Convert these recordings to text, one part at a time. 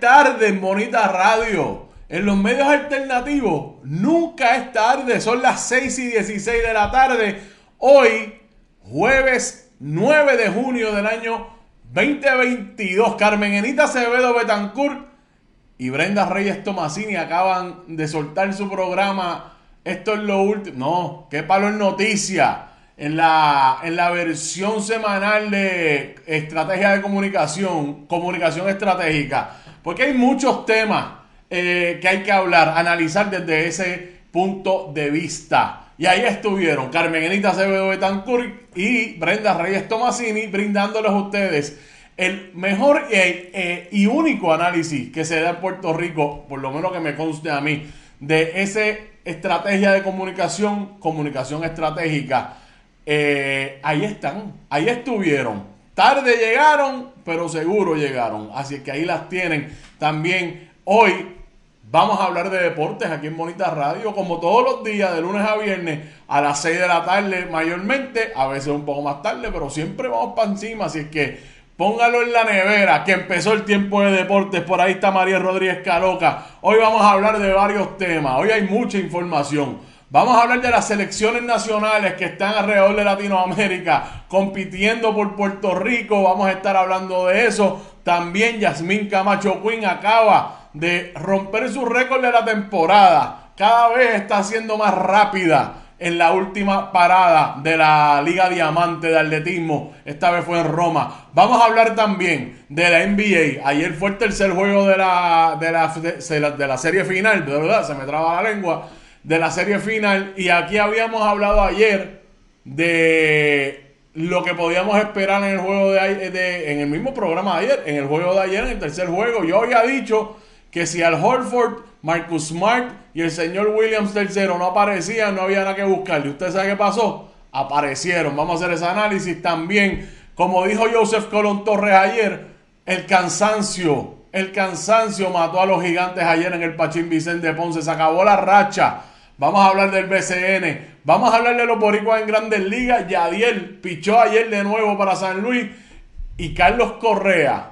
tarde en Bonita Radio. En los medios alternativos nunca es tarde. Son las 6 y 16 de la tarde. Hoy, jueves 9 de junio del año 2022. Carmen Enita Acevedo Betancourt y Brenda Reyes Tomasini acaban de soltar su programa. Esto es lo último. No, qué palo en noticia. En la, en la versión semanal de estrategia de comunicación, comunicación estratégica. Porque hay muchos temas eh, que hay que hablar, analizar desde ese punto de vista. Y ahí estuvieron Carmen Enita Acevedo Betancourt y Brenda Reyes Tomasini brindándoles a ustedes el mejor eh, y único análisis que se da en Puerto Rico, por lo menos que me conste a mí, de esa estrategia de comunicación, comunicación estratégica. Ahí están, ahí estuvieron. Tarde llegaron, pero seguro llegaron. Así que ahí las tienen. También hoy vamos a hablar de deportes aquí en Bonita Radio, como todos los días, de lunes a viernes, a las 6 de la tarde mayormente, a veces un poco más tarde, pero siempre vamos para encima. Así que póngalo en la nevera, que empezó el tiempo de deportes. Por ahí está María Rodríguez Caloca. Hoy vamos a hablar de varios temas. Hoy hay mucha información. Vamos a hablar de las selecciones nacionales que están alrededor de Latinoamérica compitiendo por Puerto Rico. Vamos a estar hablando de eso. También Yasmín Camacho Quinn acaba de romper su récord de la temporada. Cada vez está siendo más rápida en la última parada de la Liga Diamante de Atletismo. Esta vez fue en Roma. Vamos a hablar también de la NBA. Ayer fue el tercer juego de la, de la, de la serie final. De verdad, se me traba la lengua de la serie final. Y aquí habíamos hablado ayer de lo que podíamos esperar en el juego de, de, en el mismo programa de ayer, en el juego de ayer, en el tercer juego. Yo había dicho que si al Horford, Marcus Smart y el señor Williams tercero no aparecían, no había nada que buscar. ¿Y usted sabe qué pasó? Aparecieron. Vamos a hacer ese análisis también. Como dijo Joseph Colón Torres ayer, el cansancio, el cansancio mató a los gigantes ayer en el Pachín Vicente Ponce. Se acabó la racha Vamos a hablar del BCN. Vamos a hablar de los boricuas en grandes ligas. Yadiel pichó ayer de nuevo para San Luis. Y Carlos Correa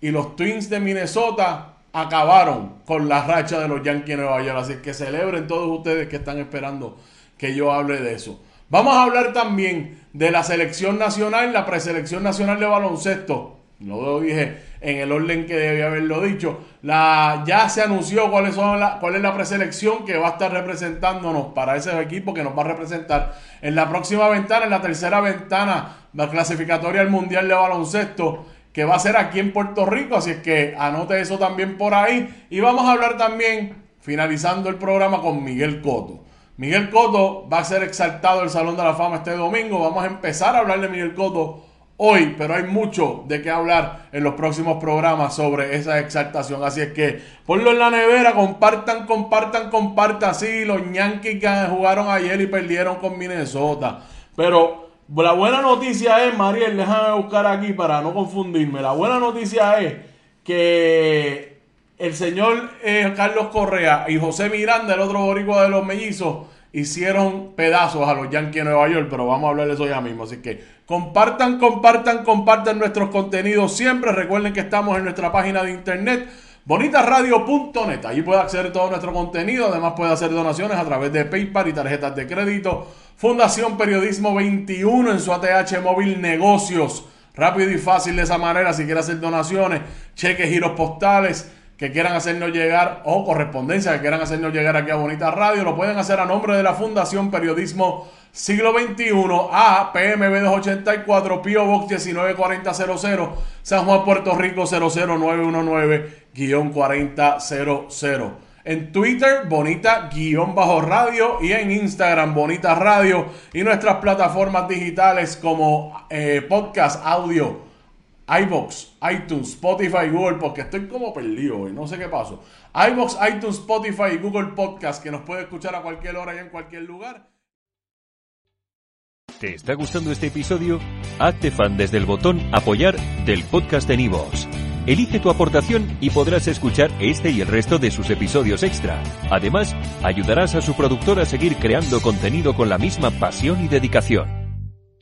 y los Twins de Minnesota acabaron con la racha de los Yankees de Nueva York. Así que celebren todos ustedes que están esperando que yo hable de eso. Vamos a hablar también de la selección nacional, la preselección nacional de baloncesto. No lo dije en el orden que debía haberlo dicho. La, ya se anunció cuáles son la, cuál es la preselección que va a estar representándonos para ese equipo que nos va a representar en la próxima ventana, en la tercera ventana, la clasificatoria al Mundial de Baloncesto, que va a ser aquí en Puerto Rico. Así es que anote eso también por ahí. Y vamos a hablar también, finalizando el programa, con Miguel Coto. Miguel Coto va a ser exaltado el Salón de la Fama este domingo. Vamos a empezar a hablar de Miguel Coto hoy, pero hay mucho de qué hablar en los próximos programas sobre esa exaltación. Así es que ponlo en la nevera, compartan, compartan, compartan. Sí, los Yankees jugaron ayer y perdieron con Minnesota. Pero la buena noticia es, Mariel, déjame buscar aquí para no confundirme. La buena noticia es que el señor eh, Carlos Correa y José Miranda, el otro boricua de los mellizos, hicieron pedazos a los Yankees de Nueva York, pero vamos a hablar de eso ya mismo. Así que compartan, compartan, compartan nuestros contenidos siempre. Recuerden que estamos en nuestra página de internet bonitasradio.net. Allí puede acceder a todo nuestro contenido. Además puede hacer donaciones a través de PayPal y tarjetas de crédito. Fundación Periodismo 21 en su ATH Móvil Negocios. Rápido y fácil de esa manera si quiere hacer donaciones, cheques, giros postales que quieran hacernos llegar o correspondencia que quieran hacernos llegar aquí a Bonita Radio, lo pueden hacer a nombre de la Fundación Periodismo Siglo XXI a PMB 284 Pio Box 194000 San Juan, Puerto Rico 00919-4000. En Twitter, Bonita-Radio y en Instagram, Bonita Radio y nuestras plataformas digitales como eh, podcast audio iBox, iTunes, Spotify, Google Podcast. Estoy como perdido hoy, no sé qué pasó. iBox, iTunes, Spotify y Google Podcast, que nos puede escuchar a cualquier hora y en cualquier lugar. ¿Te está gustando este episodio? Hazte fan desde el botón Apoyar del podcast de Nivos. Elige tu aportación y podrás escuchar este y el resto de sus episodios extra. Además, ayudarás a su productor a seguir creando contenido con la misma pasión y dedicación.